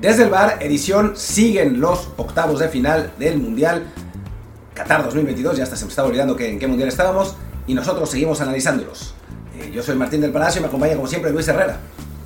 Desde el bar, edición, siguen los octavos de final del Mundial Qatar 2022. Ya hasta se me estaba olvidando en qué Mundial estábamos y nosotros seguimos analizándolos. Eh, yo soy Martín del Palacio y me acompaña como siempre Luis Herrera.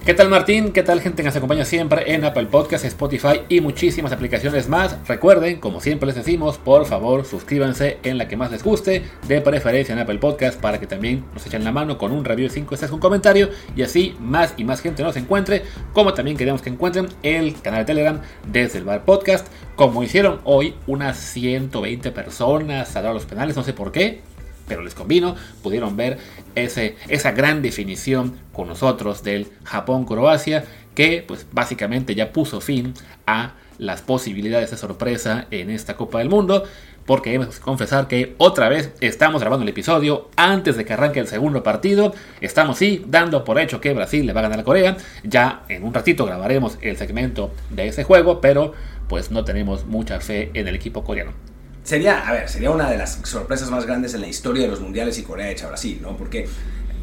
¿Qué tal Martín? ¿Qué tal gente que nos acompaña siempre en Apple Podcast, Spotify y muchísimas aplicaciones más? Recuerden, como siempre les decimos, por favor suscríbanse en la que más les guste, de preferencia en Apple Podcast para que también nos echen la mano con un review de 5 estrellas, un comentario y así más y más gente nos encuentre, como también queremos que encuentren el canal de Telegram desde el Bar Podcast, como hicieron hoy unas 120 personas a dar los penales, no sé por qué, pero les convino, pudieron ver ese, esa gran definición con nosotros del Japón-Croacia, que pues básicamente ya puso fin a las posibilidades de sorpresa en esta Copa del Mundo, porque debemos confesar que otra vez estamos grabando el episodio antes de que arranque el segundo partido, estamos sí dando por hecho que Brasil le va a ganar a Corea, ya en un ratito grabaremos el segmento de ese juego, pero pues no tenemos mucha fe en el equipo coreano. Sería, a ver, sería una de las sorpresas más grandes en la historia de los mundiales y Corea hecha Brasil, ¿no? Porque,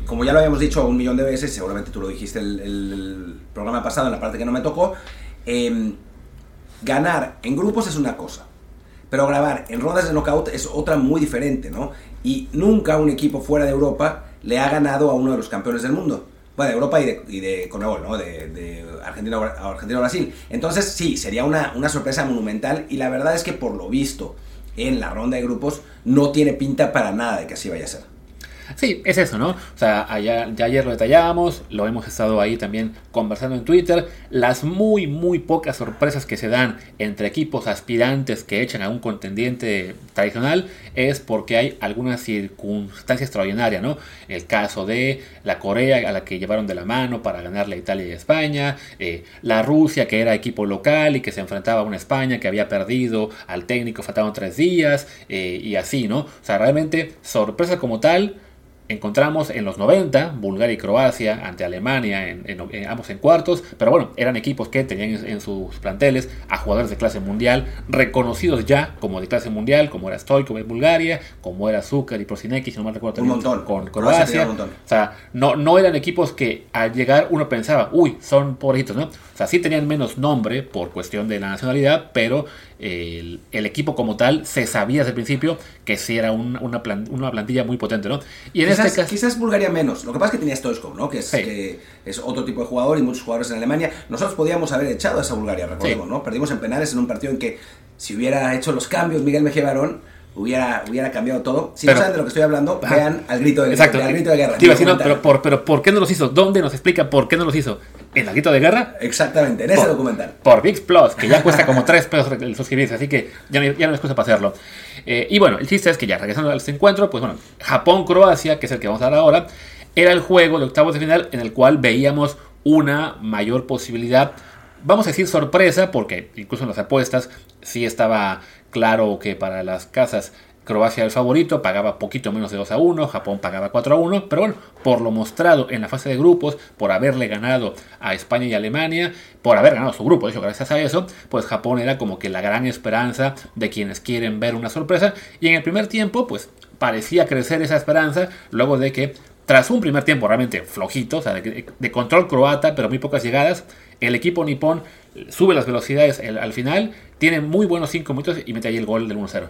como ya lo habíamos dicho un millón de veces, seguramente tú lo dijiste el, el programa pasado, en la parte que no me tocó, eh, ganar en grupos es una cosa, pero grabar en rondas de knockout es otra muy diferente, ¿no? Y nunca un equipo fuera de Europa le ha ganado a uno de los campeones del mundo. Bueno, de Europa y de, y de Conmebol, ¿no? De, de Argentina a Brasil. Entonces, sí, sería una, una sorpresa monumental y la verdad es que por lo visto en la ronda de grupos no tiene pinta para nada de que así vaya a ser. Sí, es eso, ¿no? O sea, allá, ya ayer lo detallábamos, lo hemos estado ahí también conversando en Twitter. Las muy, muy pocas sorpresas que se dan entre equipos aspirantes que echan a un contendiente tradicional es porque hay alguna circunstancia extraordinaria, ¿no? El caso de la Corea a la que llevaron de la mano para ganarle a Italia y España, eh, la Rusia que era equipo local y que se enfrentaba a una España que había perdido al técnico, faltaban tres días eh, y así, ¿no? O sea, realmente sorpresa como tal encontramos en los 90 Bulgaria y Croacia ante Alemania, en, en, en, ambos en cuartos, pero bueno, eran equipos que tenían en, sus planteles a jugadores de clase mundial, reconocidos ya como de clase mundial, como era Stoikov en Bulgaria, como era Zucker y Prosinecki, si no mal recuerdo, un montón. con Croacia. Un o sea, no, no eran equipos que al llegar uno pensaba, uy, son pobrecitos, ¿no? O sea, sí tenían menos nombre por cuestión de la nacionalidad, pero el, el, equipo como tal se sabía desde el principio que sí era un, una, plan, una, plantilla muy potente, ¿no? Y en quizás, este caso, quizás Bulgaria menos. Lo que pasa es que tenía Stoichkov, ¿no? Que es, sí. que es, otro tipo de jugador y muchos jugadores en Alemania. Nosotros podíamos haber echado a esa Bulgaria, recordemos, sí. ¿no? Perdimos en penales en un partido en que si hubiera hecho los cambios Miguel Mejía Barón, hubiera, hubiera cambiado todo. Si pero, no saben de lo que estoy hablando, ajá. vean al grito de, Exacto. al grito de guerra. No, pero, por, pero ¿por qué no los hizo? ¿Dónde nos explica por qué no los hizo? ¿En el grito de guerra? Exactamente, en ese documental. Por VIX Plus, que ya cuesta como 3 pesos el suscribirse, así que ya no, ya no es excusa para hacerlo. Eh, y bueno, el chiste es que ya regresando a este encuentro, pues bueno, Japón-Croacia, que es el que vamos a dar ahora, era el juego de octavos de final en el cual veíamos una mayor posibilidad, vamos a decir sorpresa, porque incluso en las apuestas sí estaba claro que para las casas Croacia el favorito, pagaba poquito menos de 2 a 1, Japón pagaba 4 a 1, pero bueno, por lo mostrado en la fase de grupos, por haberle ganado a España y Alemania, por haber ganado su grupo, de hecho, gracias a eso, pues Japón era como que la gran esperanza de quienes quieren ver una sorpresa, y en el primer tiempo, pues parecía crecer esa esperanza, luego de que tras un primer tiempo realmente flojito, o sea, de, de control croata, pero muy pocas llegadas, el equipo nipón sube las velocidades el, al final, tiene muy buenos 5 minutos y mete ahí el gol del 1-0.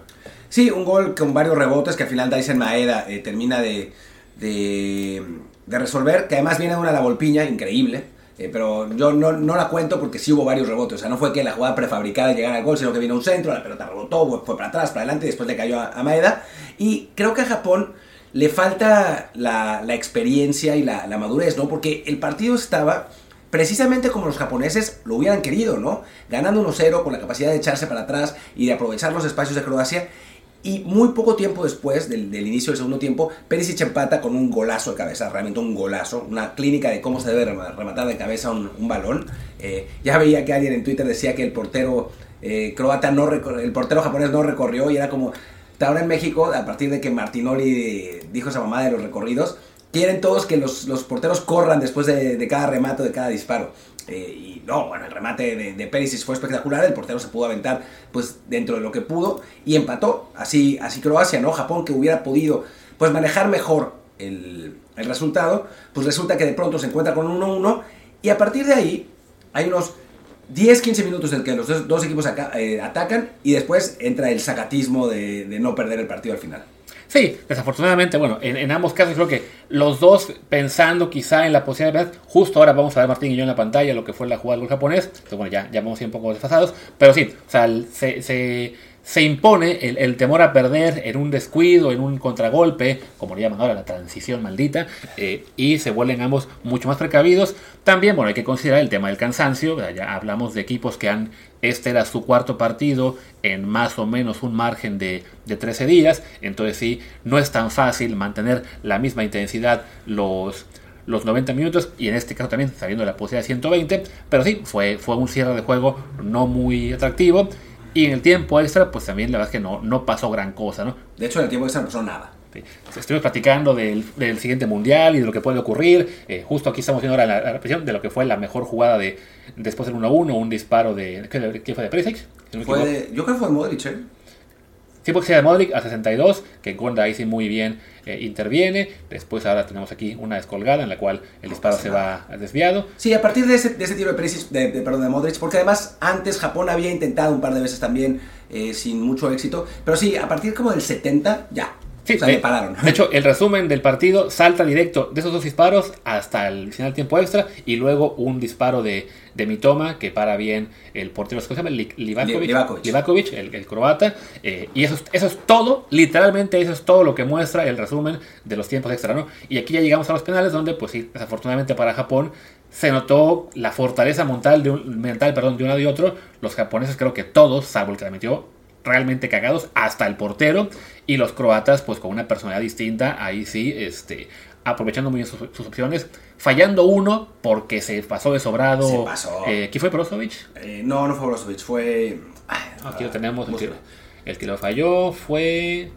Sí, un gol con varios rebotes que al final Dyson Maeda eh, termina de, de, de, resolver, que además viene de una la volpiña increíble. Eh, pero yo no, no, la cuento porque sí hubo varios rebotes. O sea, no fue que la jugada prefabricada llegara al gol, sino que vino un centro, la pelota rebotó, fue para atrás, para adelante y después le cayó a, Maeda. Y creo que a Japón le falta la, experiencia y la madurez, ¿no? Porque el partido estaba precisamente como los japoneses lo hubieran querido, ¿no? Ganando 1-0 con la capacidad de echarse para atrás y de aprovechar los espacios de Croacia. Y muy poco tiempo después del, inicio del segundo tiempo, Perisic empata con un golazo de cabeza, realmente un golazo, una clínica de cómo se debe rematar de cabeza un, un balón. Eh, ya veía que alguien en Twitter decía que el portero eh, croata no el portero japonés no recorrió y era como ahora en México, a partir de que Martinoli dijo esa mamá de los recorridos, quieren todos que los, los porteros corran después de, de, cada remate, de cada disparo. Eh, y no, bueno, el remate de, de Perisic fue espectacular, el portero se pudo aventar pues dentro de lo que pudo y empató. Así, así Croacia, ¿no? Japón que hubiera podido pues manejar mejor el, el resultado, pues resulta que de pronto se encuentra con 1-1 y a partir de ahí hay unos 10, 15 minutos en que los dos, dos equipos acá, eh, atacan y después entra el sacatismo de, de no perder el partido al final. Sí, desafortunadamente, bueno, en, ambos casos creo que los dos pensando quizá en la posibilidad, justo ahora vamos a ver Martín y yo en la pantalla lo que fue la jugada del japonés, entonces bueno, ya, ya vamos un poco desfasados, pero sí, o sea, se, se, se impone el, temor a perder en un descuido, en un contragolpe, como le llaman ahora la transición maldita, eh, y se vuelven ambos mucho más precavidos. También, bueno, hay que considerar el tema del cansancio, ya hablamos de equipos que han, este era su cuarto partido en más o menos un margen de, de 13 días, entonces sí, no es tan fácil mantener la misma intensidad los los 90 minutos y en este caso también sabiendo la posibilidad de 120, pero sí, fue, fue un cierre de juego no muy atractivo y en el tiempo extra, pues también la verdad es que no, no pasó gran cosa, ¿no? De hecho, en el tiempo extra no pasó nada. Sí. Estuvimos platicando del, del, siguiente mundial y de lo que puede ocurrir. Eh, justo aquí estamos viendo ahora la, la, repetición de lo que fue la mejor jugada de después del 1-1, un disparo de. ¿Qué, qué fue de Perisic? No fue de, yo creo que fue de Modric, ¿eh? Sí, sea de Modric a 62, que Gonda ahí sí muy bien eh, interviene. Después ahora tenemos aquí una descolgada en la cual el disparo se va desviado. Sí, a partir de ese, de tiro de, Perisic, de, perdón, de Modric, porque además antes Japón había intentado un par de veces también eh, sin mucho éxito. Pero sí, a partir como del 70, ya. Sí, o sea, pararon. de hecho, el resumen del partido salta directo de esos dos disparos hasta el final tiempo extra y luego un disparo de, de Mitoma que para bien el portero, ¿cómo se llama? Livakovic, Livakovic. El, el, croata. Eh, y eso, eso es todo, literalmente eso es todo lo que muestra el resumen de los tiempos extra, ¿no? Y aquí ya llegamos a los penales donde, pues sí, desafortunadamente para Japón se notó la fortaleza mental de un, mental, perdón, de un lado y otro. Los japoneses creo que todos, salvo el que la metió, realmente cagados, hasta el portero, y los croatas pues con una personalidad distinta, ahí sí, este, aprovechando muy bien sus, sus opciones, fallando uno porque se pasó de sobrado. Se pasó. Eh, ¿Quién fue Brozovic? Eh, no, no fue Brozovic, fue... Aquí lo tenemos, el que, el que, lo falló fue...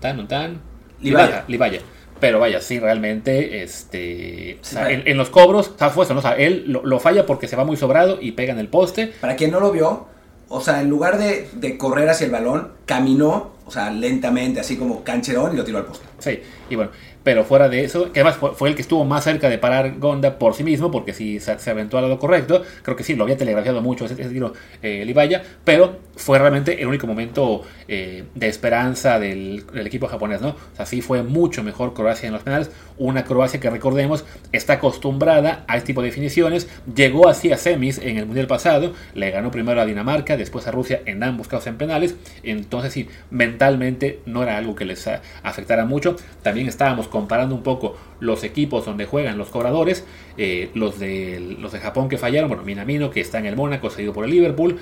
Tan, tan... Libaya. Libaya. Pero vaya, sí, realmente, este, sí, o sea, en, en, los cobros, o sea, fue eso, ¿no? O sea, él lo, lo, falla porque se va muy sobrado y pega en el poste. Para quien no lo vio, o sea, en lugar de, de, correr hacia el balón, caminó, o sea, lentamente, así como cancherón y lo tiró al poste. Sí, y bueno, pero fuera de eso, que además fue, el que estuvo más cerca de parar Gonda por sí mismo, porque se, se, aventó al lado correcto, creo que sí, lo había telegrafiado mucho ese, ese tiro eh, Libaya, pero fue realmente el único momento eh, de esperanza del, del, equipo japonés, ¿no? O sea, sí fue mucho mejor Croacia en los penales, una Croacia que recordemos está acostumbrada a este tipo de definiciones, llegó así a semis en el Mundial pasado, le ganó primero a Dinamarca, después a Rusia en ambos casos en penales, entonces sí, mentalmente no era algo que les afectara mucho, también estábamos comparando un poco los equipos donde juegan los cobradores, eh, los, de, los de Japón que fallaron, bueno, Minamino que está en el Mónaco, seguido por el Liverpool,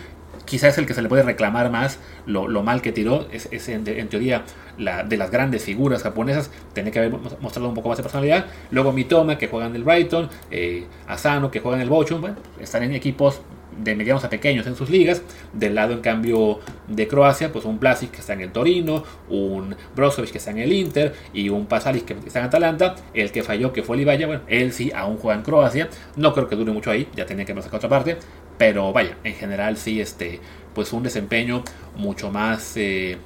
quizás es el que se le puede reclamar más lo, lo mal que tiró, es, es en, teoría la, de las grandes figuras japonesas, tenía que haber mostrado un poco más de personalidad, luego Mitoma que juega en el Brighton, eh, Asano que juega en el Bochum, bueno, están en equipos de medianos a pequeños en sus ligas. Del lado, en cambio, de Croacia, pues un Blasic que está en el Torino, un Brozovic que está en el Inter y un Pasalic que está en Atalanta. El que falló, que fue Libaya, bueno, él sí aún juega en Croacia. No creo que dure mucho ahí, ya tenía que pasar a otra parte. Pero vaya, en general sí, este, pues un desempeño mucho más, eh,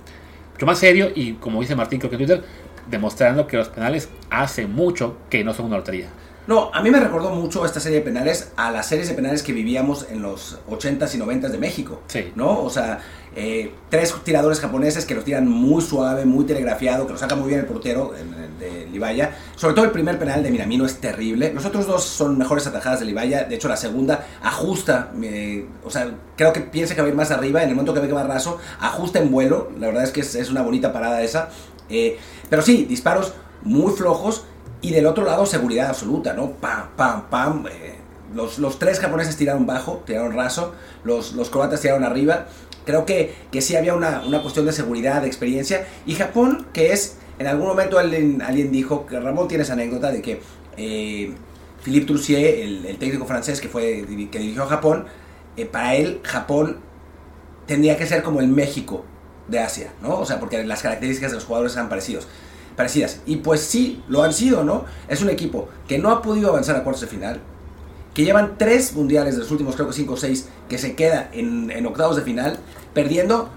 mucho más serio y como dice Martín, creo que Twitter, demostrando que los penales hace mucho que no son una lotería. No, a mí me recordó mucho esta serie de penales a las series de penales que vivíamos en los 80s y 90s de México. Sí. ¿No? O sea, eh, tres tiradores japoneses que los tiran muy suave, muy telegrafiado, que lo saca muy bien el portero de Libaya. Sobre todo el primer penal de Minamino es terrible. Los otros dos son mejores atajadas de Libaya. De hecho, la segunda ajusta, eh, o sea, creo que piensa que va a ir más arriba. En el momento que ve que va raso, ajusta en vuelo. La verdad es que es, es una bonita parada esa. Eh, pero sí, disparos muy flojos y del otro lado, seguridad absoluta, ¿no? Pam, pam, pam. Eh, los, los, tres japoneses tiraron bajo, tiraron raso, los, los croatas tiraron arriba. Creo que, que sí había una, una, cuestión de seguridad, de experiencia. Y Japón, que es, en algún momento alguien, alguien dijo, que Ramón tiene esa anécdota de que eh, Philippe Troussier, el, técnico francés que, fue, que dirigió a Japón, eh, para él Japón tendría que ser como el México de Asia, ¿no? O sea, porque las características de los jugadores eran parecidos parecidas. Y pues sí, lo han sido, ¿no? Es un equipo que no ha podido avanzar a cuartos de final, que llevan tres mundiales de los últimos, creo que cinco o seis, que se queda en, en octavos de final, perdiendo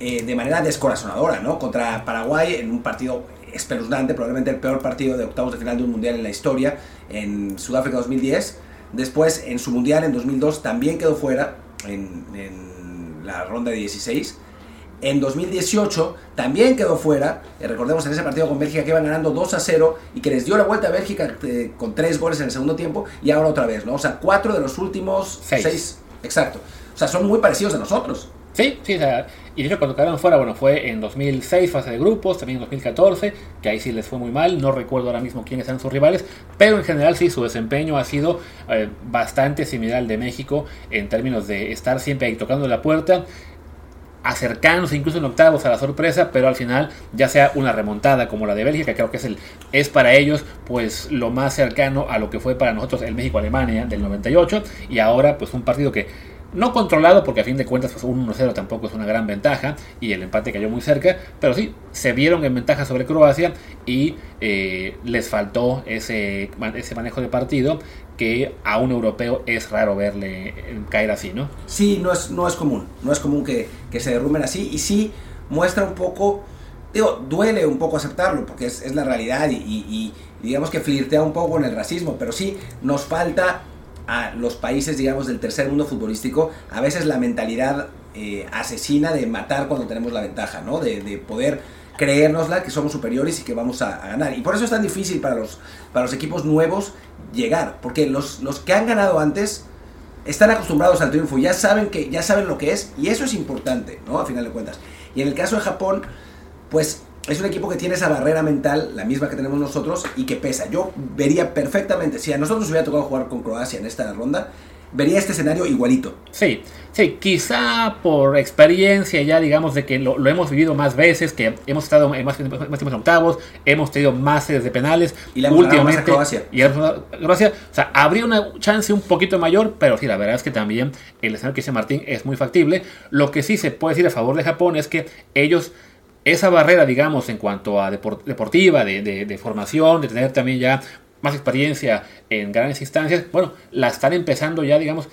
eh, de manera descorazonadora, ¿no? Contra Paraguay en un partido espeluznante, probablemente el peor partido de octavos de final de un mundial en la historia, en Sudáfrica 2010. Después, en su mundial en 2002, también quedó fuera en, en la ronda de 16. En 2018 también quedó fuera. Eh, recordemos en ese partido con Bélgica que iban ganando 2 a 0 y que les dio la vuelta a Bélgica eh, con 3 goles en el segundo tiempo y ahora otra vez, ¿no? O sea, 4 de los últimos Seis. 6. Exacto. O sea, son muy parecidos a nosotros. Sí, sí, o sea, y de hecho cuando quedaron fuera, bueno, fue en 2006, fase de grupos, también en 2014, que ahí sí les fue muy mal, no recuerdo ahora mismo quiénes eran sus rivales, pero en general sí, su desempeño ha sido eh, bastante similar al de México en términos de estar siempre ahí tocando la puerta, acercándose incluso en octavos a la sorpresa, pero al final ya sea una remontada como la de Bélgica, creo que es el es para ellos pues lo más cercano a lo que fue para nosotros el México-Alemania del 98 y ahora pues un partido que no controlado porque a fin de cuentas pues, un 1-0 tampoco es una gran ventaja y el empate cayó muy cerca, pero sí, se vieron en ventaja sobre Croacia y eh, les faltó ese, ese manejo de partido que a un europeo es raro verle eh, caer así, ¿no? Sí, no es, no es común. No es común que, que se derrumben así y sí muestra un poco, digo, duele un poco aceptarlo porque es, es la realidad y, digamos que flirtea un poco con el racismo, pero sí nos falta a los países, digamos, del tercer mundo futbolístico, a veces la mentalidad eh, asesina de matar cuando tenemos la ventaja, ¿no? De, de poder creérnosla que somos superiores y que vamos a, a ganar. Y por eso es tan difícil para los, para los equipos nuevos llegar, porque los, los que han ganado antes están acostumbrados al triunfo, ya saben que ya saben lo que es y eso es importante, ¿no? A final de cuentas. Y en el caso de Japón, pues es un equipo que tiene esa barrera mental, la misma que tenemos nosotros y que pesa. Yo vería perfectamente, si a nosotros hubiera tocado jugar con Croacia en esta ronda, vería este escenario igualito. Sí, sí, quizá por experiencia ya digamos de que lo, lo hemos vivido más veces, que hemos estado en más, más tiempos en octavos, hemos tenido más series de penales. Y hemos ganado más a Croacia. Y le hemos ganado a Croacia. O sea, habría una chance un poquito mayor, pero sí, la verdad es que también el escenario que dice Martín es muy factible. Lo que sí se puede decir a favor de Japón es que ellos esa barrera, digamos, en cuanto a depor- deportiva, de, de- de formación, de tener también ya más experiencia en grandes instancias, bueno, la están empezando ya, digamos,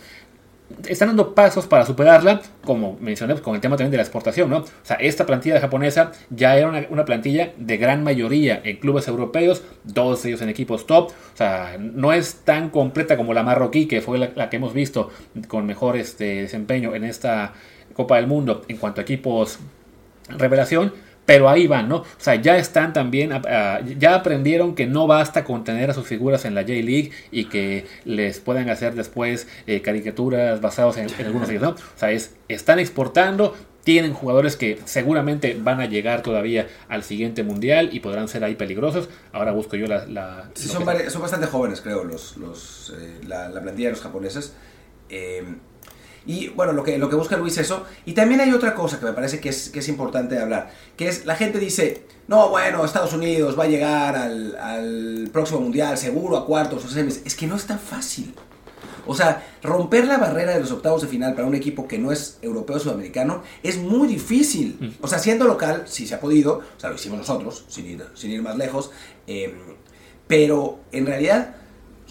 están dando pasos para superarla, como mencioné con el tema también de la exportación, ¿no? O sea, esta plantilla japonesa ya era una, una plantilla de gran mayoría en clubes europeos, dos de ellos en equipos top, o sea, no es tan completa como la marroquí, que fue la, la que hemos visto con mejor este, desempeño en esta Copa del Mundo en cuanto a equipos revelación, pero ahí van, ¿no? O sea, ya están también, ah, ya aprendieron que no basta con tener a sus figuras en la J-League y que les puedan hacer después eh, caricaturas basadas en, en algunos de ellos, ¿no? O sea, es, están exportando, tienen jugadores que seguramente van a llegar todavía al siguiente mundial y podrán ser ahí peligrosos. Ahora busco yo la... la- Sí, son, que- son bastante jóvenes, creo, los, los, eh, la, la plantilla de los japoneses. Eh, y bueno, lo que, lo que busca Luis es eso. Y también hay otra cosa que me parece que es, que es importante hablar, que es la gente dice, no, bueno, Estados Unidos va a llegar al, al próximo mundial, seguro a cuartos o semis. Es que no es tan fácil. O sea, romper la barrera de los octavos de final para un equipo que no es europeo o sudamericano es muy difícil. O sea, siendo local, sí se ha podido, o sea, lo hicimos nosotros, sin ir, sin ir más lejos. eh, pero en realidad,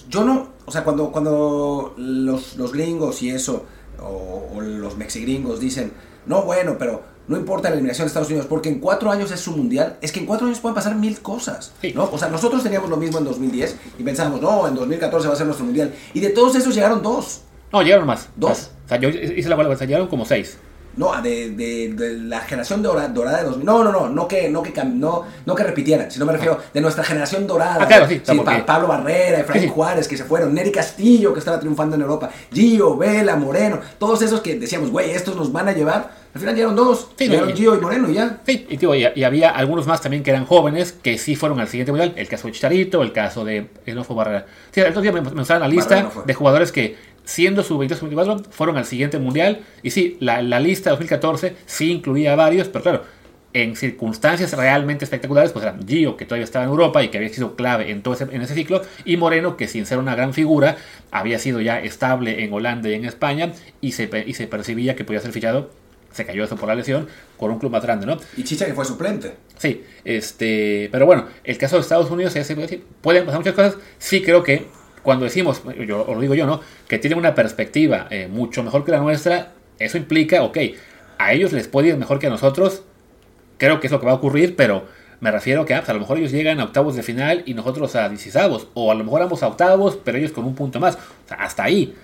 yo no, o sea, cuando, cuando los, los gringos y eso, o, o los mexigringos dicen, no, bueno, pero no importa la eliminación de Estados Unidos, porque en cuatro años es su mundial, es que en cuatro años pueden pasar mil cosas. ¿no? O sea, nosotros teníamos lo mismo en 2010 y pensábamos, no, en 2014 va a ser nuestro mundial. Y de todos esos llegaron dos. No, llegaron más. Dos. O sea, yo hice la o sea, llegaron como seis. No, de, de, de la generación dora- dorada de 2000. No, no, no, no que, no que, no, no que repitieran, sino me refiero de nuestra generación dorada. Ah, claro, sí, Pa- Pablo Barrera, Efraín Sí. Juárez, que se fueron, Neri Castillo, que estaba triunfando en Europa, Gio, Vela, Moreno, todos esos que decíamos, güey, estos nos van a llevar. Al final llegaron dos, llegaron no, Gio y Moreno y ya. Sí, y, digo, y, y había algunos más también que eran jóvenes que sí fueron al siguiente mundial. El caso de Chicharito, el caso de Enofo Barrera. Sí, día me, me mostraron la lista de jugadores que, siendo su 22 24 fueron al siguiente mundial. Y sí, la, la lista de 2014 sí incluía a varios, pero claro, en circunstancias realmente espectaculares, pues eran Gio, que todavía estaba en Europa y que había sido clave en todo ese, en ese ciclo, y Moreno, que sin ser una gran figura, había sido ya estable en Holanda y en España, y se, y se percibía que podía ser fichado, se cayó eso por la lesión, con un club más grande, ¿no? Y Chicha que fue suplente. Sí, este, pero bueno, el caso de Estados Unidos es- pueden pasar muchas cosas. Sí creo que cuando decimos, yo os lo digo yo, ¿no? Que tienen una perspectiva eh, mucho mejor que la nuestra, eso implica, ok, a ellos les puede ir mejor que a nosotros, creo que es lo que va a ocurrir, pero Me refiero que ah, pues, a lo mejor ellos llegan a octavos de final y nosotros a 16 o a lo mejor ambos a octavos, pero ellos con un punto más. O sea, hasta ahí.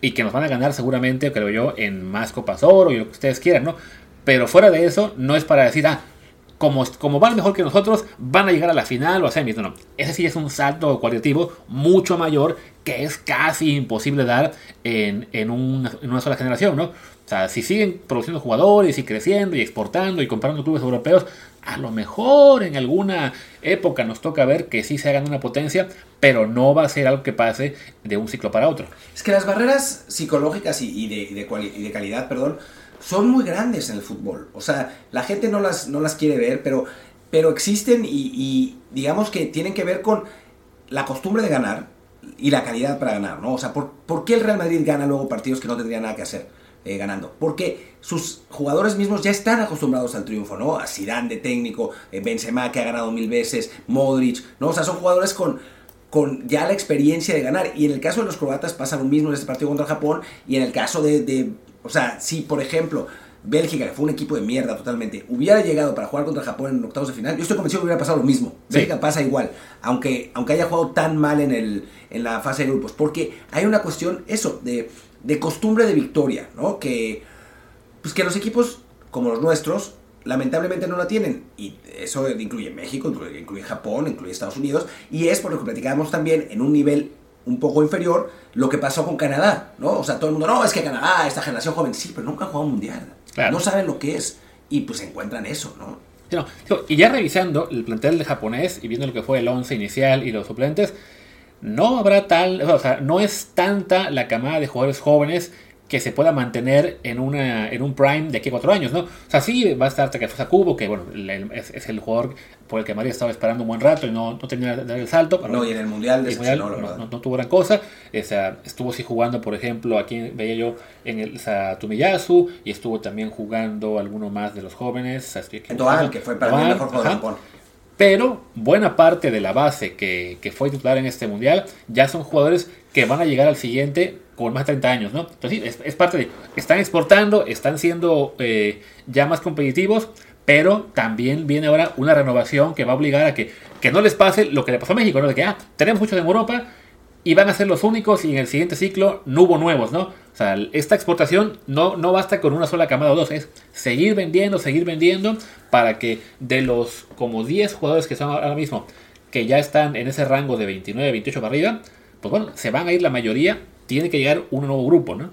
Y que nos van a ganar seguramente, creo yo, en más Copas Oro y lo que ustedes quieran, ¿no? Pero fuera de eso, no es para decir, ah, como, como van mejor que nosotros, van a llegar a la final o a semis. No, no. Ese sí es un salto cualitativo mucho mayor que es casi imposible dar en, en, una, en una sola generación, ¿no? O sea, si siguen produciendo jugadores y creciendo y exportando y comprando clubes europeos, a lo mejor en alguna época nos toca ver que sí se hagan una potencia, pero no va a ser algo que pase de un ciclo para otro. Es que las barreras psicológicas y, de, y, de, y de, calidad, perdón, son muy grandes en el fútbol. O sea, la gente no las, no las quiere ver, pero, pero existen y, y digamos que tienen que ver con la costumbre de ganar y la calidad para ganar, ¿no? O sea, ¿por, ¿por qué el Real Madrid gana luego partidos que no tendría nada que hacer? Eh, ganando. Porque sus jugadores mismos ya están acostumbrados al triunfo, ¿no? A Zidane de técnico, eh, Benzema que ha ganado mil veces, Modric, ¿no? O sea, son jugadores con, con ya la experiencia de ganar. Y en el caso de los croatas pasa lo mismo en este partido contra Japón. Y en el caso de, de o sea, si por ejemplo Bélgica, que fue un equipo de mierda totalmente, hubiera llegado para jugar contra Japón en octavos de final, yo estoy convencido que hubiera pasado lo mismo. Sí. Bélgica pasa igual, aunque, aunque haya jugado tan mal en, el, en la fase de grupos. Porque hay una cuestión, eso, de de costumbre de victoria, ¿no? Que, pues que los equipos como los nuestros lamentablemente no la tienen. Y eso incluye México, incluye, incluye, Japón, incluye Estados Unidos. Y es por lo que platicábamos también en un nivel un poco inferior lo que pasó con Canadá, ¿no? O sea, todo el mundo, no, es que Canadá, esta generación joven, sí, pero nunca han jugado un mundial. Claro. No saben lo que es. Y pues encuentran eso, ¿no? No, y ya revisando el plantel de japonés y viendo lo que fue el 11 inicial y los suplentes, no habrá tal, o sea, no es tanta la camada de jugadores jóvenes que se pueda mantener en, una, en un prime de aquí a cuatro años, ¿no? O sea, sí va a estar Takefusa Kubo, que bueno, es, es, el jugador por el que María estaba esperando un buen rato y no, no tenía el salto. Pero, no, y en el Mundial, el mundial no, no, no, tuvo gran cosa. O sea, estuvo sí jugando, por ejemplo, aquí veía yo en el o sea, Tumiyasu, y estuvo también jugando alguno más de los jóvenes. O sea, en Toan, que fue para mí el mejor jugador de Japón. Pero buena parte de la base que, que, fue titular en este mundial ya son jugadores que van a llegar al siguiente con más de 30 años, ¿no? Entonces sí, es, parte de... Están exportando, están siendo eh, ya más competitivos, pero también viene ahora una renovación que va a obligar a que, que no les pase lo que le pasó a México, ¿no? De que, ah, tenemos muchos en Europa y van a ser los únicos y en el siguiente ciclo no hubo nuevos, ¿no? O sea, esta exportación no, no basta con una sola camada o dos, es seguir vendiendo, seguir vendiendo para que de los como 10 jugadores que son ahora mismo, que ya están en ese rango de 29, 28 para arriba, pues bueno, se van a ir la mayoría, tiene que llegar un nuevo grupo, ¿no?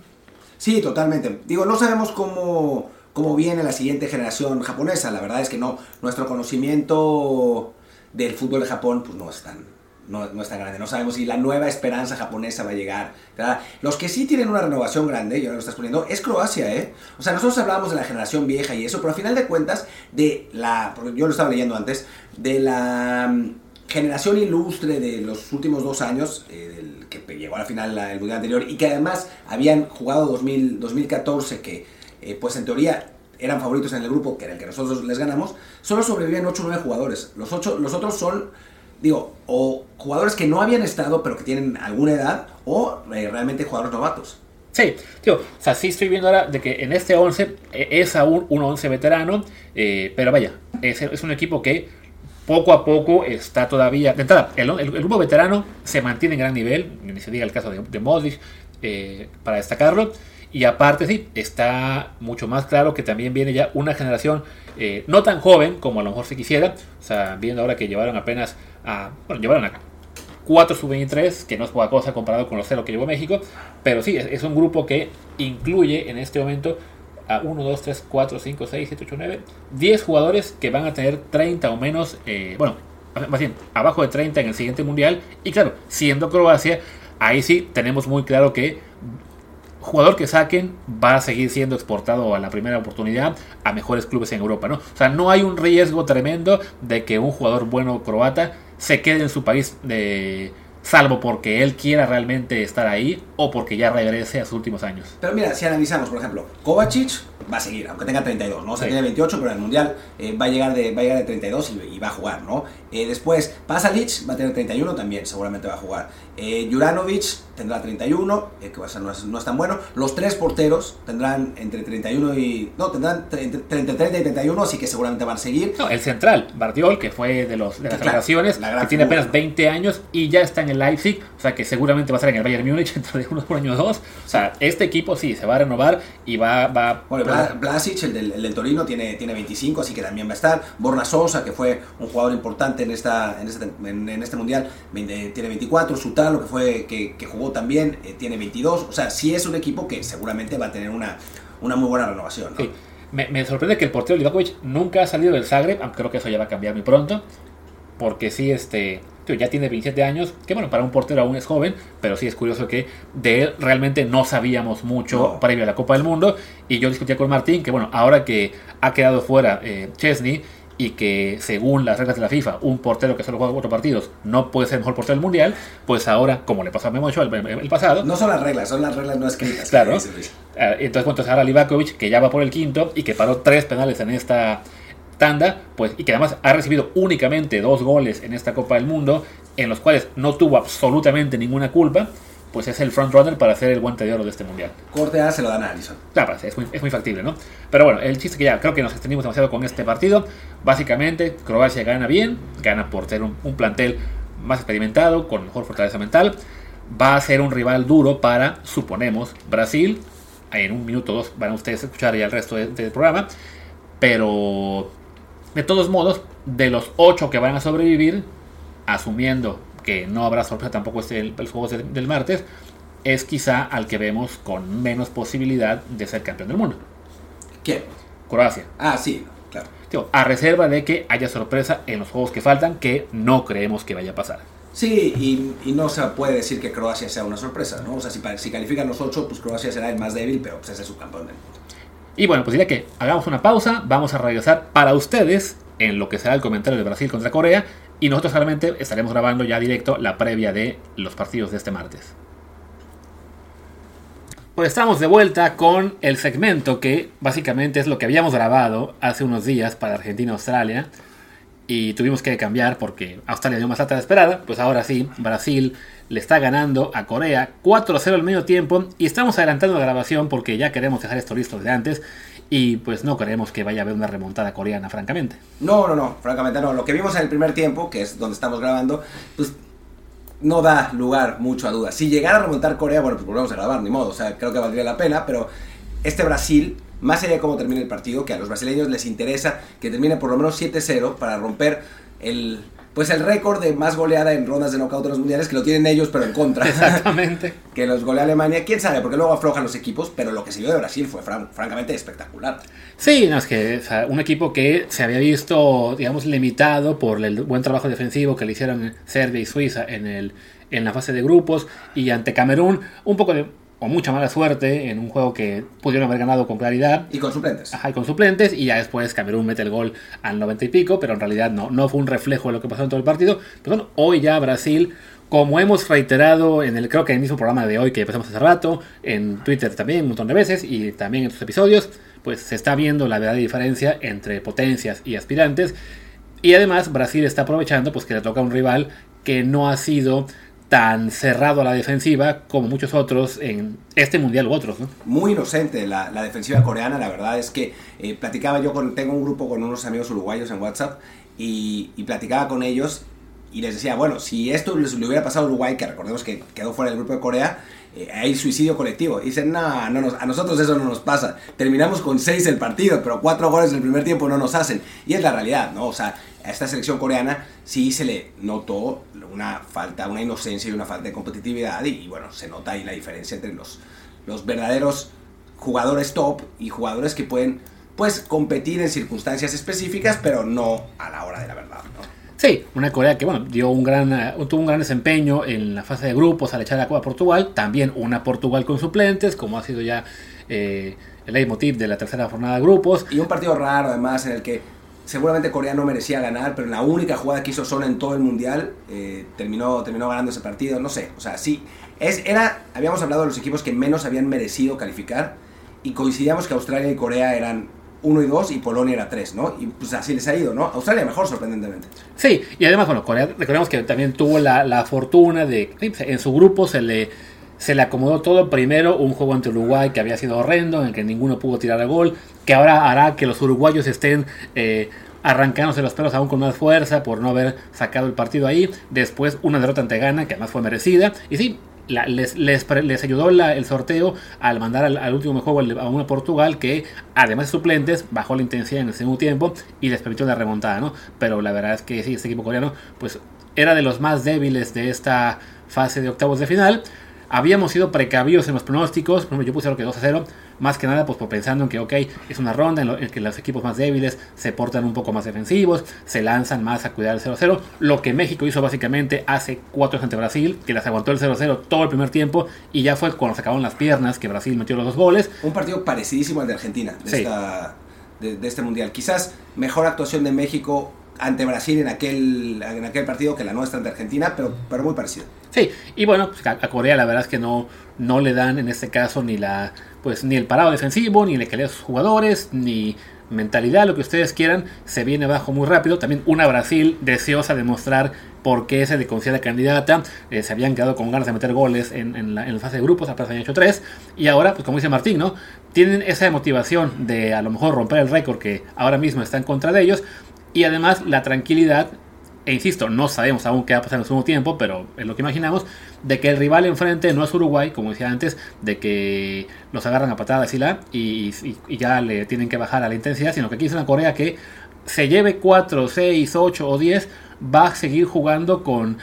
Sí, totalmente. Digo, no sabemos cómo, cómo viene la siguiente generación japonesa, la verdad es que no, nuestro conocimiento del fútbol de Japón pues no es tan, no, no, es tan grande. No sabemos si la nueva esperanza japonesa va a llegar. Los que sí tienen una renovación grande, y ahora lo estás poniendo, es Croacia, ¿eh? O sea, nosotros hablábamos de la generación vieja y eso, pero al final de cuentas, de la. Yo lo estaba leyendo antes, de la generación ilustre de los últimos dos años, eh, del, que llegó a la final el mundial anterior y que además habían jugado 2000, 2014, que eh, pues en teoría eran favoritos en el grupo, que era el que nosotros les ganamos, solo sobreviven 8 o 9 jugadores. Los, 8, los otros son digo, o jugadores que no habían estado pero que tienen alguna edad, o eh, realmente jugadores novatos. Sí, tío, o sea, sí estoy viendo ahora de que en este 11 eh, es aún un 11 veterano, eh, pero vaya, es, es, un equipo que poco a poco está todavía... De entrada, el, grupo veterano se mantiene en gran nivel, ni se diga el caso de, de Modric, eh, para destacarlo, y aparte sí, está mucho más claro que también viene ya una generación eh, no tan joven como a lo mejor se quisiera, o sea, viendo ahora que llevaron apenas a... Bueno, llevaron a 4 sub-23, que no es poca cosa comparado con los 0 que llevó México, pero sí, es, un grupo que incluye en este momento a 1, 2, 3, 4, 5, 6, 7, 8, 9, 10 jugadores que van a tener 30 o menos, eh, bueno, más bien, abajo de 30 en el siguiente mundial, y claro, siendo Croacia, ahí sí tenemos muy claro que jugador que saquen va a seguir siendo exportado a la primera oportunidad a mejores clubes en Europa, ¿no? O sea, no hay un riesgo tremendo de que un jugador bueno croata se quede en su país de salvo porque él quiera realmente estar ahí o porque ya regrese a sus últimos años. Pero mira, si analizamos, por ejemplo, Kovacic va a seguir, aunque tenga 32, ¿no? O sea, sí. tiene 28, pero en el Mundial eh, va, a llegar de, va a llegar de 32 y, y va a jugar, ¿no? Eh, después, Pasalic va a tener 31 también, seguramente va a jugar. Eh, Juranovic tendrá 31, eh, que no es, no es tan bueno. Los tres porteros tendrán entre 31 y... No, tendrán entre 30 y 31, así que seguramente van a seguir. No, el central, Bardiol, que fue de, los, de las generaciones, que tiene apenas 20 años y ya está en el Leipzig, o sea que seguramente va a estar en el Bayern Múnich dentro de unos por año o dos. O sea, este equipo sí, se va a renovar y va... va bueno, Blasic, el del, el del, Torino, tiene, tiene 25, así que también va a estar. Borna Sosa, que fue un jugador importante en, esta, en, este, en, este mundial, tiene 24. Sutalo, que, fue, que, que jugó también, eh, tiene 22. O sea, sí es un equipo que seguramente va a tener una, una muy buena renovación. Me, sorprende que el portero Livakovic nunca ha salido del Zagreb, aunque creo que eso ya va a cambiar muy pronto. Porque sí, este, ya tiene 27 años, que bueno, para un portero aún es joven, pero sí es curioso que de él realmente no sabíamos mucho previo a la Copa del Mundo. Y yo discutía con Martín que bueno, ahora que ha quedado fuera eh, Chesney, y que según las reglas de la FIFA, un portero que solo juega cuatro partidos no puede ser el mejor portero del mundial, pues ahora, como le pasó a Memo el, el, pasado. No son las reglas, son las reglas no escritas. Claro. Eh, entonces, cuando ahora Livakovic, que ya va por el quinto y que paró tres penales en esta tanda, pues, y que además ha recibido únicamente dos goles en esta Copa del Mundo, en los cuales no tuvo absolutamente ninguna culpa pues es el frontrunner para hacer el guante de oro de este mundial. Corte A se lo dan a Allison. Claro, es muy, es muy factible, ¿no? Pero bueno, el chiste que ya creo que nos extendimos demasiado con este partido. Básicamente, Croacia gana bien, gana por ser un, plantel más experimentado, con mejor fortaleza mental. Va a ser un rival duro para, suponemos, Brasil. En un minuto o dos van a ustedes escuchar ya el resto del programa. Pero, de todos modos, de los ocho que van a sobrevivir, asumiendo que no habrá sorpresa tampoco este, el, los juegos del martes, es quizá al que vemos con menos posibilidad de ser campeón del mundo. ¿Quién? Croacia. Ah, sí, claro. a reserva de que haya sorpresa en los juegos que faltan, que no creemos que vaya a pasar. Sí, y, no se puede decir que Croacia sea una sorpresa, ¿no? O sea, si, si califican los ocho, pues Croacia será el más débil, pero pues ese es su campeón del mundo. Y bueno, pues diría que hagamos una pausa, vamos a regresar para ustedes en lo que será el comentario de Brasil contra Corea y nosotros solamente estaremos grabando ya directo la previa de los partidos de este martes. Pues estamos de vuelta con el segmento que básicamente es lo que habíamos grabado hace unos días para Argentina-Australia. Y tuvimos que cambiar porque Australia dio más alta de esperada. Pues ahora sí, Brasil le está ganando a Corea 4-0 al medio tiempo. Y estamos adelantando la grabación porque ya queremos dejar esto listo de antes. Y pues no creemos que vaya a haber una remontada coreana, francamente. No, no, no, francamente no. Lo que vimos en el primer tiempo, que es donde estamos grabando, pues no da lugar mucho a dudas. Si llegara a remontar Corea, bueno, pues volvemos a grabar, ni modo. O sea, creo que valdría la pena, pero este Brasil, más allá de cómo termine el partido, que a los brasileños les interesa que termine por lo menos 7-0 para romper el pues el récord de más goleada en rondas de knockout de los mundiales que lo tienen ellos pero en contra. Exactamente. que los golea Alemania, quién sabe, porque luego aflojan los equipos, pero lo que se vio de Brasil fue francamente espectacular. Sí, no, es que un equipo que se había visto, digamos, limitado por el buen trabajo defensivo que le hicieron Serbia y Suiza en, el, en la fase de grupos y ante Camerún, un poco de o mucha mala suerte en un juego que pudieron haber ganado con claridad. Y con suplentes. Ajá, y con suplentes. Y ya después Camerún mete el gol al 90 y pico, pero en realidad no, no fue un reflejo de lo que pasó en todo el partido. Pero bueno, hoy ya Brasil, como hemos reiterado en el, creo que en el mismo programa de hoy que empezamos hace rato, en Twitter también un montón de veces y también en sus episodios, pues se está viendo la verdadera diferencia entre potencias y aspirantes. Y además Brasil está aprovechando pues que le toca a un rival que no ha sido tan cerrado a la defensiva como muchos otros en este mundial u otros. ¿no? Muy inocente la, defensiva coreana, la verdad es que eh, platicaba yo con, tengo un grupo con unos amigos uruguayos en WhatsApp y, platicaba con ellos y les decía, bueno, si esto les, le hubiera pasado a Uruguay, que recordemos que quedó fuera del grupo de Corea, eh, hay suicidio colectivo. Y dicen, no, no a nosotros eso no nos pasa. Terminamos con seis el partido, pero cuatro goles en el primer tiempo no nos hacen. Y es la realidad, ¿no? O sea, a esta selección coreana sí se le notó una falta, una inocencia y una falta de competitividad y, bueno, se nota ahí la diferencia entre los, los verdaderos jugadores top y jugadores que pueden pues competir en circunstancias específicas pero no a la hora de la verdad, ¿no? Sí, una Corea que bueno, dio un gran, eh, tuvo un gran desempeño en la fase de grupos al echar la Copa a Portugal, también una Portugal con suplentes, como ha sido ya eh, el leitmotiv de la tercera jornada de grupos. Y un partido raro además en el que seguramente Corea no merecía ganar, pero en la única jugada que hizo Son en todo el mundial eh, terminó, terminó ganando ese partido. No sé, o sea, sí. Es, era, habíamos hablado de los equipos que menos habían merecido calificar y coincidíamos que Australia y Corea eran 1 y 2 y Polonia era 3, ¿no? Y pues así les ha ido, ¿no? Australia mejor, sorprendentemente. Sí, y además, bueno, Corea, recordemos que también tuvo la, la fortuna de, en su grupo se le se le acomodó todo. Primero un juego ante Uruguay que había sido horrendo, en el que ninguno pudo tirar a gol, que ahora hará que los uruguayos estén eh, arrancándose los pelos aún con más fuerza por no haber sacado el partido ahí. Después una derrota ante Ghana, que además fue merecida. Y sí, les, les, ayudó el sorteo al mandar al, último juego a una Portugal que, además de suplentes, bajó la intensidad en el segundo tiempo y les permitió la remontada, ¿no? Pero la verdad es que sí, este equipo coreano, pues era de los más débiles de esta fase de octavos de final. Habíamos sido precavidos en los pronósticos, por ejemplo, yo puse lo que 2 a 0, más que nada pues por pensando en que, ok, es una ronda en, que los equipos más débiles se portan un poco más defensivos, se lanzan más a cuidar el 0-0, lo que México hizo básicamente hace 4 ante Brasil, que las aguantó el 0-0 todo el primer tiempo y ya fue cuando se acabaron las piernas que Brasil metió los dos goles. Un partido parecidísimo al de Argentina, de, de este mundial. Quizás mejor actuación de México ante Brasil en aquel, en aquel partido que la nuestra ante Argentina, pero, pero muy parecido. Sí, y bueno, pues, a, Corea la verdad es que no, no le dan en este caso ni la pues ni el parado defensivo, ni la calidad de sus jugadores, ni mentalidad, lo que ustedes quieran, se viene abajo muy rápido. También una Brasil deseosa de mostrar por qué se le considera candidata. Eh, se habían quedado con ganas de meter goles en, la, fase de grupos, apenas habían hecho tres. Y ahora, pues como dice Martín, ¿no? Tienen esa motivación de a lo mejor romper el récord que ahora mismo está en contra de ellos y además la tranquilidad, e insisto, no sabemos aún qué va a pasar en el segundo tiempo, pero es lo que imaginamos, de que el rival enfrente no es Uruguay, como decía antes, de que los agarran a patadas y, la, y, ya le tienen que bajar a la intensidad, sino que aquí es una Corea que se lleve 4, 6, 8 o 10, va a seguir jugando con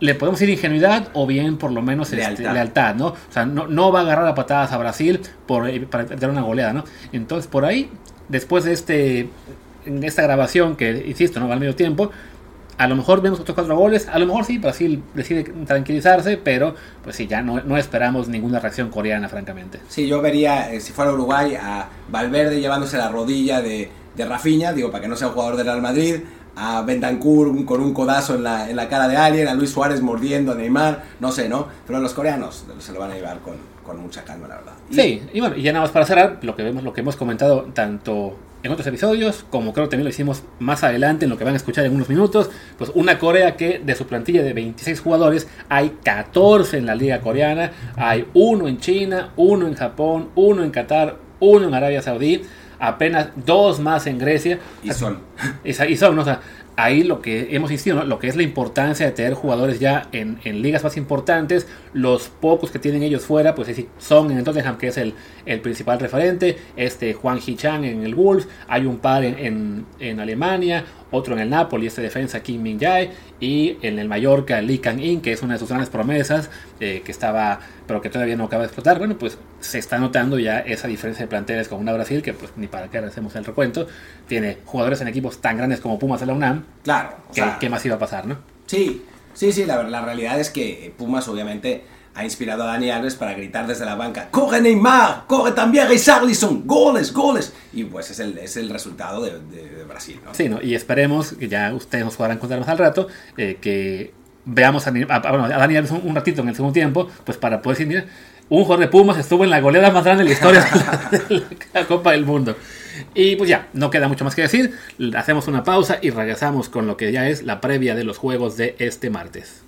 le podemos decir ingenuidad o bien por lo menos este, lealtad, ¿no? O sea, no, no, va a agarrar a patadas a Brasil por, eh, para dar una goleada, ¿no? Entonces, por ahí, después de este en esta grabación, que insisto, no va al medio tiempo, a lo mejor vemos otros cuatro goles, a lo mejor sí, Brasil decide tranquilizarse, pero pues sí, ya no, no esperamos ninguna reacción coreana, francamente. Sí, yo vería, eh, si fuera Uruguay, a Valverde llevándose la rodilla de, de Rafinha, digo, para que no sea un jugador del Real Madrid, a Bentancur con un codazo en la, en la cara de alguien, a Luis Suárez mordiendo a Neymar, no sé, ¿no? Pero los coreanos se lo van a llevar con, con mucha calma, la verdad. sí, y bueno, y ya nada más para cerrar, lo que vemos, lo que hemos comentado tanto en otros episodios, como creo que también lo hicimos más adelante en lo que van a escuchar en unos minutos, pues una Corea que de su plantilla de 26 jugadores hay 14 en la liga coreana, hay uno en China, uno en Japón, uno en Qatar, uno en Arabia Saudí, apenas dos más en Grecia. Y son. Y, son, o sea, ahí lo que hemos insistido, lo que es la importancia de tener jugadores ya en, ligas más importantes, los pocos que tienen ellos fuera, pues son en el Tottenham, que es el, principal referente, este Juan Hichang en el Wolves, hay un par en, en, Alemania, otro en el Napoli, este defensa Kim Min Jae, y en el Mallorca Lee Kang In, que es una de sus grandes promesas, eh, que estaba, pero que todavía no acaba de explotar. Bueno, pues se está notando ya esa diferencia de planteles con una Brasil, que pues ni para qué hacemos el recuento, tiene jugadores en equipos tan grandes como Pumas de la UNAM. Claro. ¿Qué más iba a pasar, no? Sí, sí, sí, la, la realidad es que Pumas obviamente ha inspirado a Dani Alves para gritar desde la banca, ¡Corre Neymar! ¡Corre también Richarlison! ¡Goles, goles! Y pues es el, es el resultado de, Brasil. Sí, ¿no? y esperemos, que ya ustedes nos podrán contar más al rato, eh, que veamos a, Dani Alves un, ratito en el segundo tiempo, pues para poder decir, mira, un jugador de Pumas estuvo en la goleada más grande de la historia de la Copa del Mundo. Y pues ya, no queda mucho más que decir. Hacemos una pausa y regresamos con lo que ya es la previa de los juegos de este martes.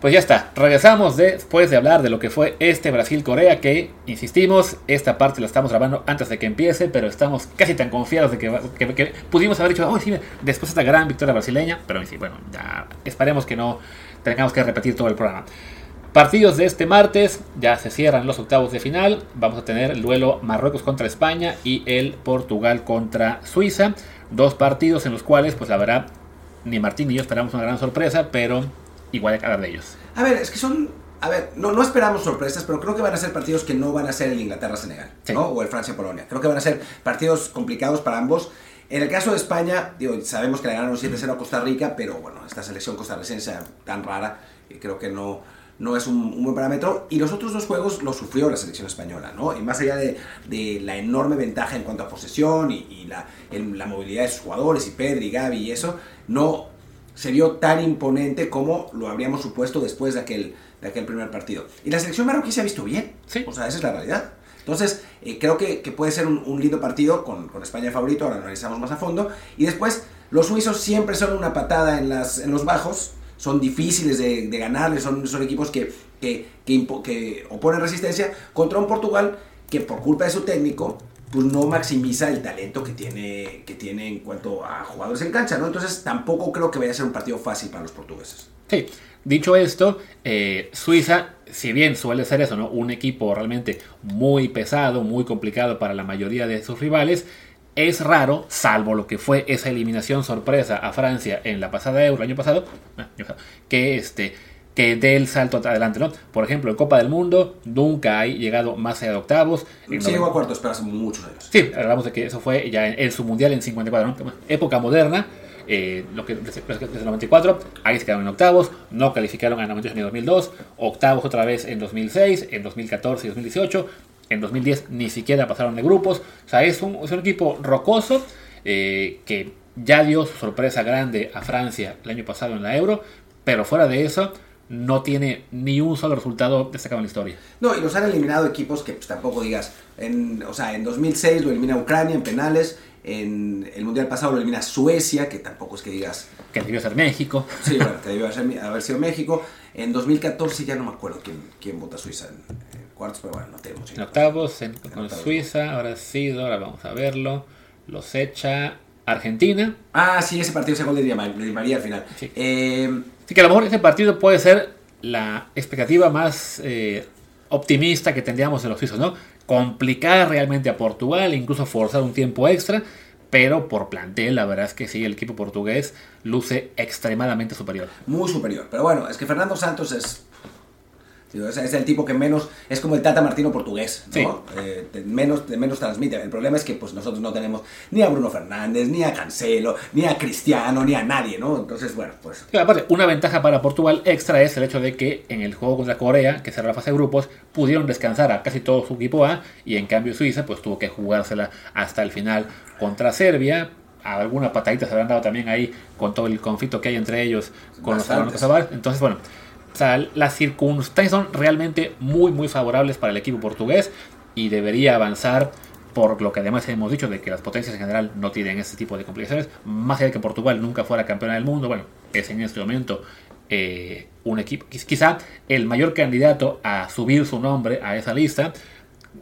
Pues ya está, regresamos después de hablar de lo que fue este Brasil-Corea, que, insistimos, esta parte la estamos grabando antes de que empiece, pero estamos casi tan confiados de que, pudimos haber dicho, oh, sí, después de esta gran victoria brasileña, pero sí, bueno, ya esperemos que no tengamos que repetir todo el programa. Partidos de este martes, ya se cierran los octavos de final, vamos a tener el duelo Marruecos contra España y el Portugal contra Suiza, dos partidos en los cuales, pues la verdad, ni Martín ni yo esperamos una gran sorpresa, pero igual de cada de ellos. A ver, es que son. A ver, no, no esperamos sorpresas, pero creo que van a ser partidos que no van a ser el Inglaterra-Senegal, ¿no? O el Francia-Polonia. Creo que van a ser partidos complicados para ambos. En el caso de España, digo, sabemos que le ganaron 7-0 a Costa Rica, pero bueno, esta selección costarricense tan rara, eh, creo que no, no es un, buen parámetro. Y los otros dos juegos los sufrió la selección española, ¿no? Y más allá de, de la enorme ventaja en cuanto a posesión y, la, la, movilidad de sus jugadores, y Pedri, Gaby y eso, no se vio tan imponente como lo habríamos supuesto después de aquel, de aquel primer partido. Y la selección marroquí se ha visto bien. Sí. O sea, esa es la realidad. Entonces, eh, creo que, puede ser un, lindo partido con, con, España favorito, ahora lo analizamos más a fondo. Y después, los suizos siempre son una patada en, las, en los bajos, son difíciles de, de ganarles, son, son equipos que, que, que, que oponen resistencia, contra un Portugal que por culpa de su técnico pues no maximiza el talento que tiene, que tiene en cuanto a jugadores en cancha, ¿no? Entonces tampoco creo que vaya a ser un partido fácil para los portugueses. Sí, dicho esto, eh, Suiza, si bien suele ser eso, ¿no? Un equipo realmente muy pesado, muy complicado para la mayoría de sus rivales, es raro, salvo lo que fue esa eliminación sorpresa a Francia en la pasada Euro, año pasado, ah, que este que dé el salto adelante, ¿no? Por ejemplo, en Copa del Mundo nunca ha llegado más allá de octavos. Sí, llegó a cuartos, pero hace muchos años. Sí, hablamos de que eso fue ya en, su mundial en 54, ¿no? Época moderna, eh, lo que desde, el 94, ahí se quedaron en octavos, no calificaron a 98 ni 2002, octavos otra vez en 2006, en 2014 y 2018, en 2010 ni siquiera pasaron de grupos, o sea, es un, es un equipo rocoso eh, que ya dio su sorpresa grande a Francia el año pasado en la Euro, pero fuera de eso, no tiene ni un solo resultado destacado en la historia. No, y los han eliminado equipos que pues, tampoco digas, en, o sea, en 2006 lo elimina Ucrania en penales, en el Mundial pasado lo elimina Suecia, que tampoco es que digas... Que debió ser México. Sí, bueno, que debió haber sido México. En 2014 ya no me acuerdo quién, quién vota Suiza en, cuartos, pero bueno, no tenemos. En octavos, en, con Suiza, ahora sí, ahora vamos a verlo. Los echa Argentina. Ah, sí, ese partido, ese gol de Di María al final. Sí. Eh, Así que a lo mejor ese partido puede ser la expectativa más eh, optimista que tendríamos de los suizos, ¿no? Complicar realmente a Portugal, incluso forzar un tiempo extra, pero por plantel, la verdad es que sí, el equipo portugués luce extremadamente superior. Muy superior, pero bueno, es que Fernando Santos es es el tipo que menos, es como el Tata Martino portugués, ¿no? Eh, menos, menos transmite. El problema es que pues nosotros no tenemos ni a Bruno Fernández, ni a Cancelo, ni a Cristiano, ni a nadie, ¿no? Entonces, bueno, pues... aparte, una ventaja para Portugal extra es el hecho de que en el juego contra Corea, que cerró la fase de grupos, pudieron descansar a casi todo su equipo A, y en cambio Suiza pues tuvo que jugársela hasta el final contra Serbia, alguna patadita se habrán dado también ahí con todo el conflicto que hay entre ellos con Bastantes. los Entonces, bueno, las circunstancias son realmente muy, muy favorables para el equipo portugués y debería avanzar por lo que además hemos dicho de que las potencias en general no tienen ese tipo de complicaciones. Más allá de que Portugal nunca fuera campeona del mundo, bueno, es en este momento eh, un equipo, quizá el mayor candidato a subir su nombre a esa lista.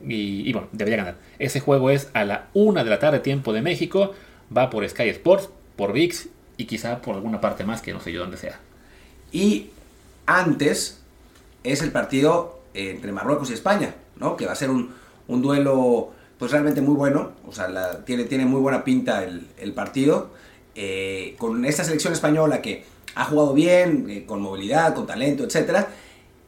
Y, y, bueno, debería ganar. Ese juego es a la una de la tarde, tiempo de México. Va por Sky Sports, por VIX y quizá por alguna parte más que no sé yo dónde sea. Y antes es el partido entre Marruecos y España, ¿no? Que va a ser un, duelo pues realmente muy bueno, o sea, tiene, tiene muy buena pinta el, partido, eh, con esta selección española que ha jugado bien, eh, con movilidad, con talento, etcétera,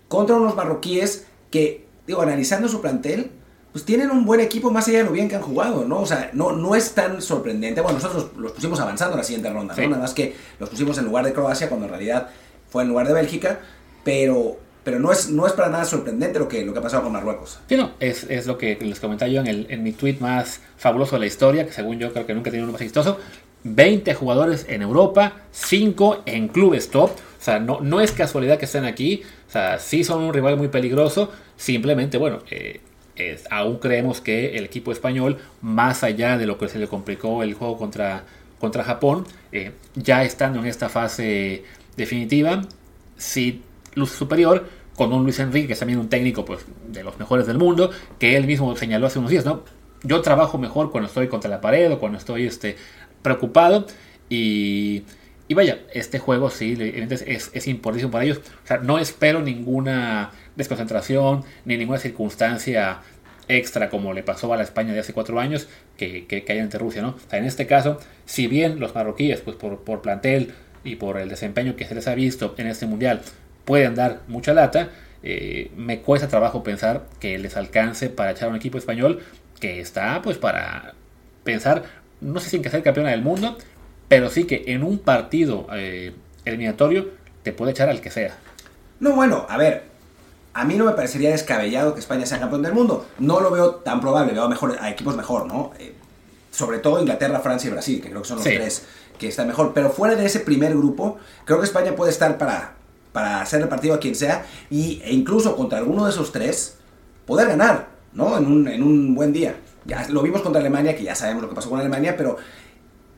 contra unos marroquíes que, digo, analizando su plantel, pues tienen un buen equipo más allá de lo bien que han jugado, ¿no? O sea, no, no es tan sorprendente. Bueno, nosotros los pusimos avanzando en la siguiente ronda, ¿no? Nada más que los pusimos en lugar de Croacia cuando en realidad fue en lugar de Bélgica, pero, pero no, es, no es para nada sorprendente lo que, lo que ha pasado con Marruecos. Sí, no, es, es lo que les comentaba yo en, el, en mi tweet más fabuloso de la historia, que según yo creo que nunca he tenido uno más exitoso. 20 jugadores en Europa, 5 en clubes top. O sea, no, no es casualidad que estén aquí. O sea, sí son un rival muy peligroso. Simplemente, bueno, eh, aún creemos que el equipo español, más allá de lo que se le complicó el juego contra, contra Japón, eh, ya estando en esta fase definitiva, sí luz superior con un Luis Enrique, que es también un técnico pues, de los mejores del mundo, que él mismo señaló hace unos días, ¿no? Yo trabajo mejor cuando estoy contra la pared o cuando estoy este, preocupado y, y vaya, este juego sí, es, es importantísimo para ellos. O sea, no espero ninguna desconcentración ni ninguna circunstancia extra como le pasó a la España de hace cuatro años que, que, hay ante Rusia, ¿no? O en este caso, si bien los marroquíes, pues por, por plantel, y por el desempeño que se les ha visto en este mundial pueden dar mucha lata, eh, me cuesta trabajo pensar que les alcance para echar un equipo español que está pues para pensar, no sé si en que ser campeona del mundo, pero sí que en un partido eh, eliminatorio te puede echar al que sea. No, bueno, a ver, a mí no me parecería descabellado que España sea campeón del mundo. No lo veo tan probable, veo mejor, a equipos mejor, ¿no? Eh, sobre todo Inglaterra, Francia y Brasil, que creo que son los tres que está mejor. Pero fuera de ese primer grupo, creo que España puede estar para, para hacer el partido a quien sea y, e incluso contra alguno de esos tres poder ganar, ¿no? En un, en un buen día. Ya lo vimos contra Alemania, que ya sabemos lo que pasó con Alemania, pero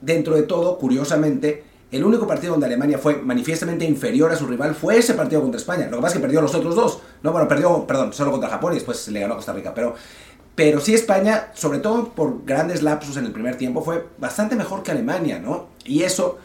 dentro de todo, curiosamente, el único partido donde Alemania fue manifiestamente inferior a su rival fue ese partido contra España. Lo que pasa es que perdió los otros dos. No, bueno, perdió, perdón, solo contra Japón y después le ganó a Costa Rica. Pero, pero sí España, sobre todo por grandes lapsos en el primer tiempo, fue bastante mejor que Alemania, ¿no? Y eso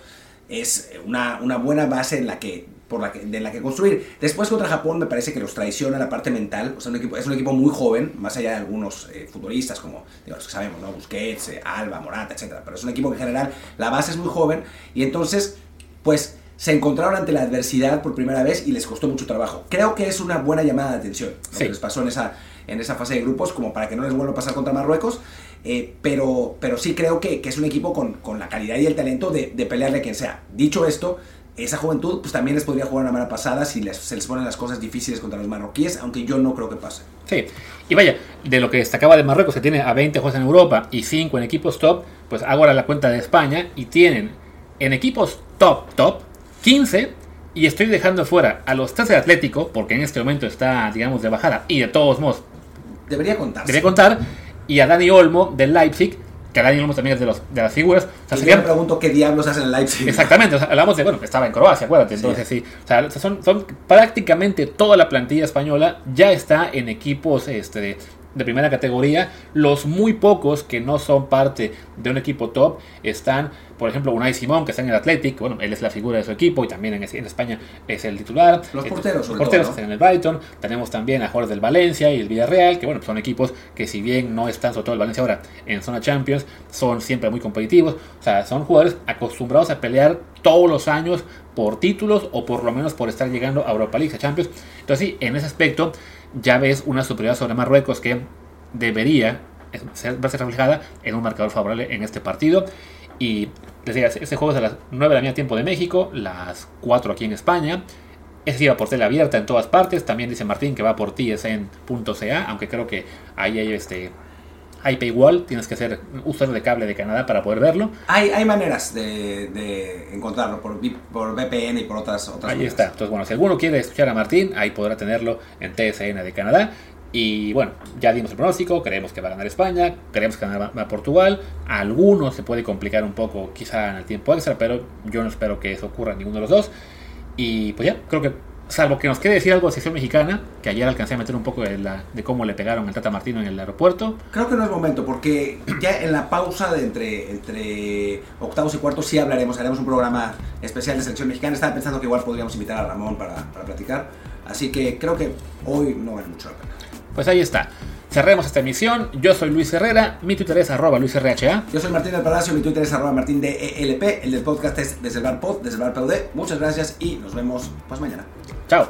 es una, una buena base en la que por la que, de la que construir. Después contra Japón me parece que los traiciona la parte mental. O sea, un equipo, es un equipo muy joven, más allá de algunos eh, futbolistas como digo, los que sabemos, ¿no? Busquets, eh, Alba, Morata, etc. Pero es un equipo que en general la base es muy joven y entonces, pues se encontraron ante la adversidad por primera vez y les costó mucho trabajo. Creo que es una buena llamada de atención lo que les pasó en esa, en esa fase de grupos, como para que no les vuelva a pasar contra Marruecos. Eh, pero, pero sí creo que, que, es un equipo con, con, la calidad y el talento de, de pelearle a quien sea. Dicho esto, esa juventud pues también les podría jugar una mala pasada si les, se les ponen las cosas difíciles contra los marroquíes, aunque yo no creo que pase. Sí, y vaya, de lo que destacaba de Marruecos, que tiene a 20 juegos en Europa y 5 en equipos top, pues hago ahora la cuenta de España y tienen en equipos top, top, 15 y estoy dejando fuera a los 3 de Atlético, porque en este momento está, digamos, de bajada y de todos modos... Debería contar. Debería contar, y a Dani Olmo del Leipzig, que Dani Olmo también es de, los, de las figuras. O sea, sería... me pregunto qué diablos hacen en Leipzig. Exactamente, o sea, hablamos de, bueno, estaba en Croacia, acuérdate, entonces sí. sí. O sea, son, son prácticamente toda la plantilla española ya está en equipos este, de primera categoría. Los muy pocos que no son parte de un equipo top están, por ejemplo, Unai Simón, que está en el Athletic. Bueno, él es la figura de su equipo y también en, en España es el titular. Los porteros, Los porteros todo, están en el Brighton. Tenemos también a jugadores del Valencia y el Villarreal, que bueno, son equipos que si bien no están, sobre todo el Valencia ahora, en zona Champions, son siempre muy competitivos. O sea, son jugadores acostumbrados a pelear todos los años por títulos o por lo menos por estar llegando a Europa League, a Champions. Entonces sí, en ese aspecto ya ves una superioridad sobre Marruecos que debería verse reflejada en un marcador favorable en este partido. Y les digo, este juego es a las 9 de la mañana tiempo de México, las 4 aquí en España. Ese iba por tele abierta en todas partes. También dice Martín que va por tsn.ca, aunque creo que ahí hay este hay paywall, tienes que ser usuario de cable de Canadá para poder verlo. Hay, hay maneras de, de encontrarlo por, por, VPN y por otras, otras Ahí maneras. está. Entonces, bueno, si alguno quiere escuchar a Martín, ahí podrá tenerlo en TSN de Canadá. Y bueno, ya dimos el pronóstico, creemos que va a ganar España, creemos que va a Portugal. A algunos se puede complicar un poco quizá en el tiempo extra, pero yo no espero que eso ocurra en ninguno de los dos. Y pues ya, creo que salvo que nos quede decir algo de sección mexicana, que ayer alcancé a meter un poco de, la, de cómo le pegaron al Tata Martino en el aeropuerto. Creo que no es momento, porque ya en la pausa de entre, entre octavos y cuartos sí hablaremos, haremos un programa especial de selección mexicana. Estaba pensando que igual podríamos invitar a Ramón para, para platicar, así que creo que hoy no vale mucho la pena. Pues ahí está. Cerremos esta emisión. Yo soy Luis Herrera, mi Twitter es arroba LuisRHA. Yo soy Martín del Palacio, mi Twitter es arroba Martín DELP, el del podcast es desde el bar pod, desde el bar POD. Muchas gracias y nos vemos pues mañana. Chao.